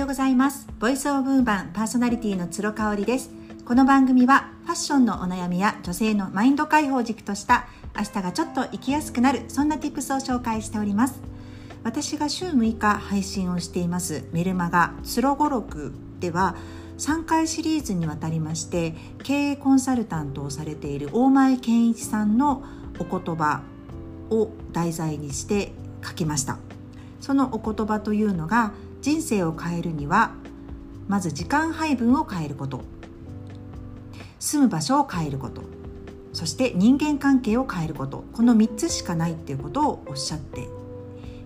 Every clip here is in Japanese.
ようございます。ボイスオブウーマンパーソナリティの鶴香織です。この番組はファッションのお悩みや女性のマインド解放軸とした明日がちょっと生きやすくなるそんな tips を紹介しております。私が週6日配信をしていますメルマガつろごろくでは3回シリーズにわたりまして経営コンサルタントをされている大前健一さんのお言葉を題材にして書きました。そのお言葉というのが人生を変えるにはまず時間配分を変えること。住む場所を変えること。そして人間関係を変えること。この3つしかないっていうことをおっしゃって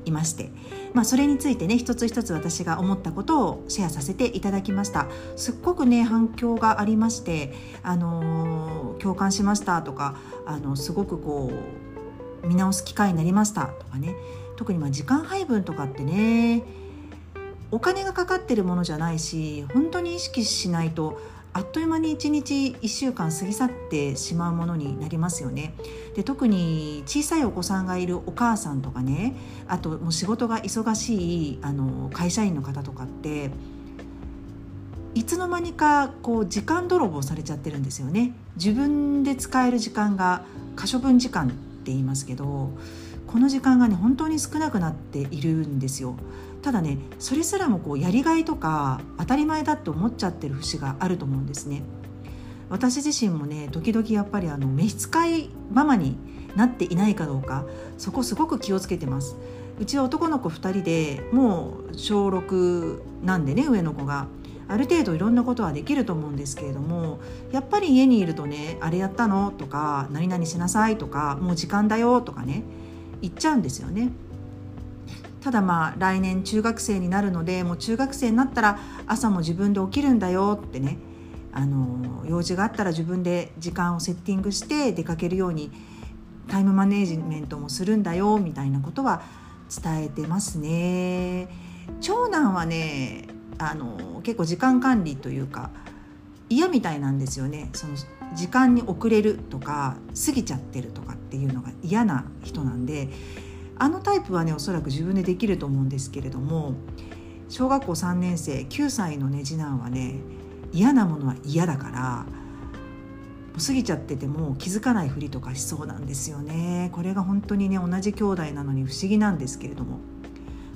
いまして、まあ、それについてね一つ一つ私が思ったことをシェアさせていただきました。すっごくね反響がありまして、あのー共感しましたとかあのすごくこう見直す機会になりましたとかね。特にまあ時間配分とかってねお金がかかってるものじゃないし本当に意識しないとあっという間に1日1週間過ぎ去ってしまうものになりますよね。で特に小さいお子さんがいるお母さんとかねあともう仕事が忙しいあの会社員の方とかっていつの間にかこう時間泥棒されちゃってるんですよね。自分で使える時間が可処分時間って言いますけどこの時間がね本当に少なくなっているんですよ。ただねそれすらもこうやりがいとか当たり前だって思っちゃってる節があると思うんですね。私自身もね時々やっぱりあの召使いママになっていないかどうかそこすごく気をつけてます。うちは男の子2人でもう小6なんでね上の子が。ある程度いろんなことはできると思うんですけれどもやっぱり家にいるとね「あれやったの?」とか「何々しなさい」とか「もう時間だよ」とかね言っちゃうんですよね。ただまあ来年中学生になるのでもう中学生になったら朝も自分で起きるんだよってねあの用事があったら自分で時間をセッティングして出かけるようにタイムマネジメントもするんだよみたいなことは伝えてますね。長男はねあの結構時間管理というか嫌みたいなんですよねその時間に遅れるとか過ぎちゃってるとかっていうのが嫌な人なんであのタイプはねおそらく自分でできると思うんですけれども小学校3年生9歳のね次男はね嫌なものは嫌だから過ぎちゃってても気づかないふりとかしそうなんですよね。これが本当にね同じ兄弟なのに不思議なんですけれども。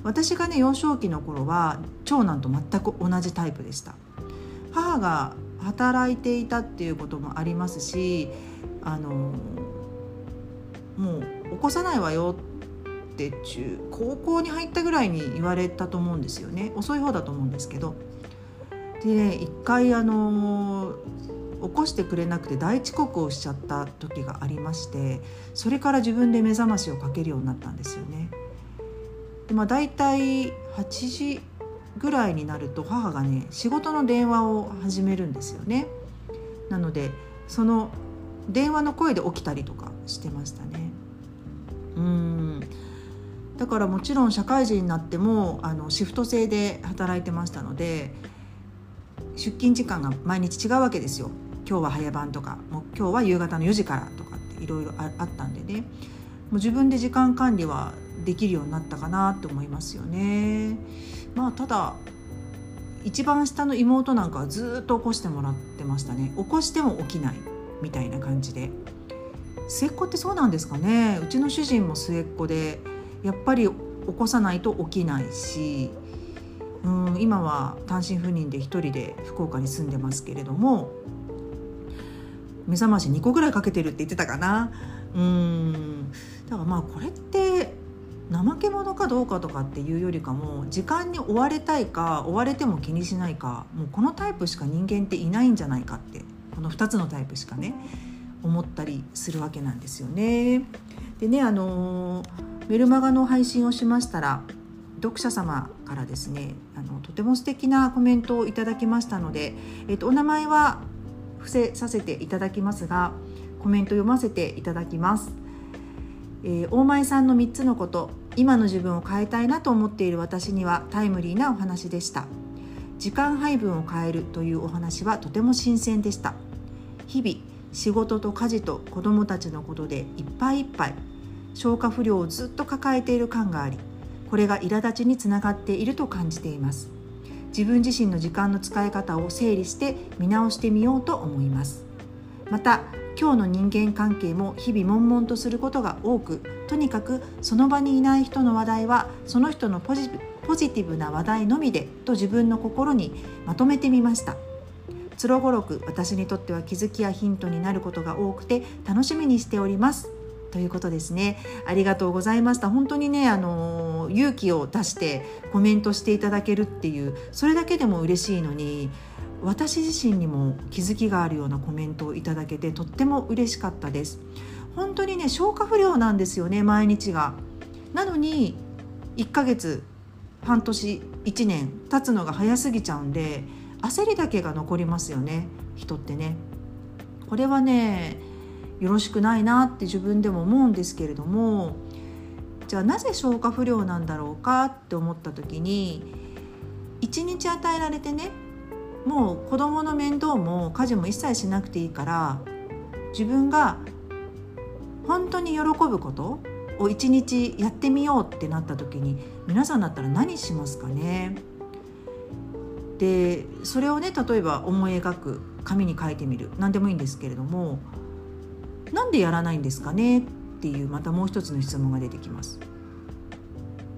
私がね幼少期の頃は長男と全く同じタイプでした。母が働いていたっていうこともありますしあのもう起こさないわよって中高校に入ったぐらいに言われたと思うんですよね遅い方だと思うんですけどでね一回あの起こしてくれなくて大遅刻をしちゃった時がありましてそれから自分で目覚ましをかけるようになったんですよね。でまあ、大体8時ぐらいになると母がね仕事の電話を始めるんですよね。なのでその電話の声で起きたりとかしてましたね。うんだからもちろん社会人になってもあのシフト制で働いてましたので出勤時間が毎日違うわけですよ。今日は早番とかもう今日は夕方の4時からとかっていろいろあったんでねもう自分で時間管理はできるようになったかなって思いますよね。まあただ一番下の妹なんかはずっと起こしてもらってましたね起こしても起きないみたいな感じで末っ子ってそうなんですかねうちの主人も末っ子でやっぱり起こさないと起きないしうん今は単身赴任で一人で福岡に住んでますけれども目覚まし2個ぐらいかけてるって言ってたかなうんだからまあこれって怠け者かどうかとかっていうよりかも時間に追われたいか追われても気にしないかもうこのタイプしか人間っていないんじゃないかってこの2つのタイプしかね思ったりするわけなんですよね。でねあのメルマガの配信をしましたら読者様からですねあのとても素敵なコメントをいただきましたので、えっと、お名前は伏せさせていただきますがコメント読ませていただきます。えー、大前さんの3つのこと今の自分を変えたいなと思っている私にはタイムリーなお話でした。時間配分を変えるというお話はとても新鮮でした。日々仕事と家事と子供たちのことでいっぱいいっぱい。消化不良をずっと抱えている感がありこれが苛立ちにつながっていると感じています。自分自身の時間の使い方を整理して見直してみようと思います。また今日の人間関係も日々悶々とすることが多くとにかくその場にいない人の話題はその人のポジポジティブな話題のみでと自分の心にまとめてみました。つろごろく私にとっては気づきやヒントになることが多くて楽しみにしております。ということですね。ありがとうございました。本当にねあの勇気を出してコメントしていただけるっていうそれだけでも嬉しいのに私自身にも気づきがあるようなコメントをいただけてとっても嬉しかったです。本当にね消化不良なんですよね毎日が。なのに1ヶ月半年1年経つのが早すぎちゃうんで焦りだけが残りますよね人ってね。これはねよろしくないなって自分でも思うんですけれどもじゃあなぜ消化不良なんだろうかって思った時に1日与えられてねもう子供の面倒も家事も一切しなくていいから自分が本当に喜ぶことを一日やってみようってなった時に皆さんだったら何しますかね？でそれをね例えば思い描く紙に書いてみる何でもいいんですけれどもなんでやらないんですかね？っていうまたもう一つの質問が出てきます。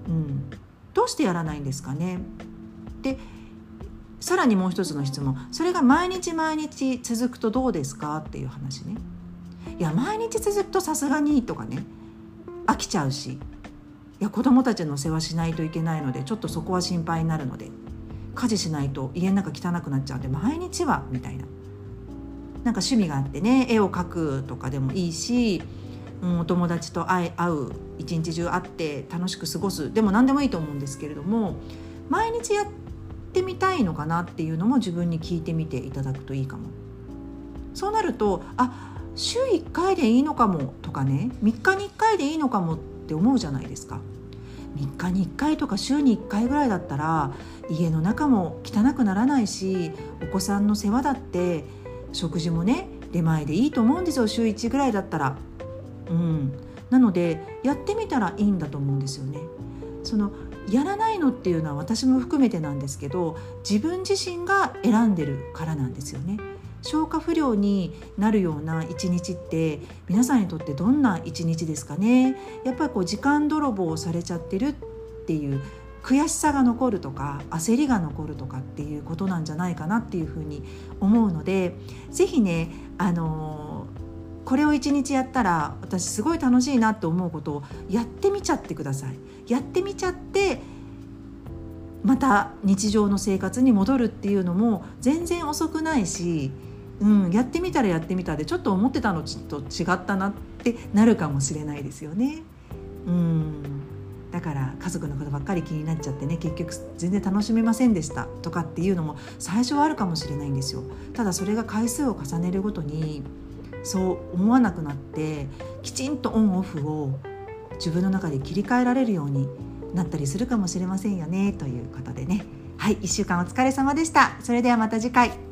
うん、どうしてやらないんですかね？でさらにもう一つの質問。それが毎日毎日続くとどうですか？っていう話ねいや毎日続くとさすがにとかね。飽きちゃうしいや子供たちの世話しないといけないのでちょっとそこは心配になるので家事しないと家の中汚くなっちゃうんで毎日はみたいな。なんか趣味があってね絵を描くとかでもいいし、うん、お友達と会う一日中会って楽しく過ごすでも何でもいいと思うんですけれども毎日やっってみたいのかなっていうのも自分に聞いてみていただくといいかも。そうなるとあ週1回でいいのかもとかね3日に1回でいいのかもって思うじゃないですか。3日に1回とか週に1回ぐらいだったら家の中も汚くならないしお子さんの世話だって食事もね出前でいいと思うんですよ週1ぐらいだったら。うん、なのでやってみたらいいんだと思うんですよね。そのやらないのっていうのは私も含めてなんですけど自分自身が選んでるからなんですよね。消化不良になるような一日って皆さんにとってどんな一日ですかねやっぱりこう時間泥棒をされちゃってるっていう悔しさが残るとか焦りが残るとかっていうことなんじゃないかなっていうふうに思うので是非ねあのこれを一日やったら私すごい楽しいなって思うことをやってみちゃってください。やってみちゃってまた日常の生活に戻るっていうのも全然遅くないし、うん、やってみたらやってみたでちょっと思ってたのと違ったなってなるかもしれないですよね。うんだから家族のことばっかり気になっちゃってね結局全然楽しめませんでしたとかっていうのも最初はあるかもしれないんですよ。ただそれが回数を重ねるごとにそう思わなくなってきちんとオンオフを自分の中で切り替えられるようになったりするかもしれませんよねということでね。はい1週間お疲れ様でした。それではまた次回。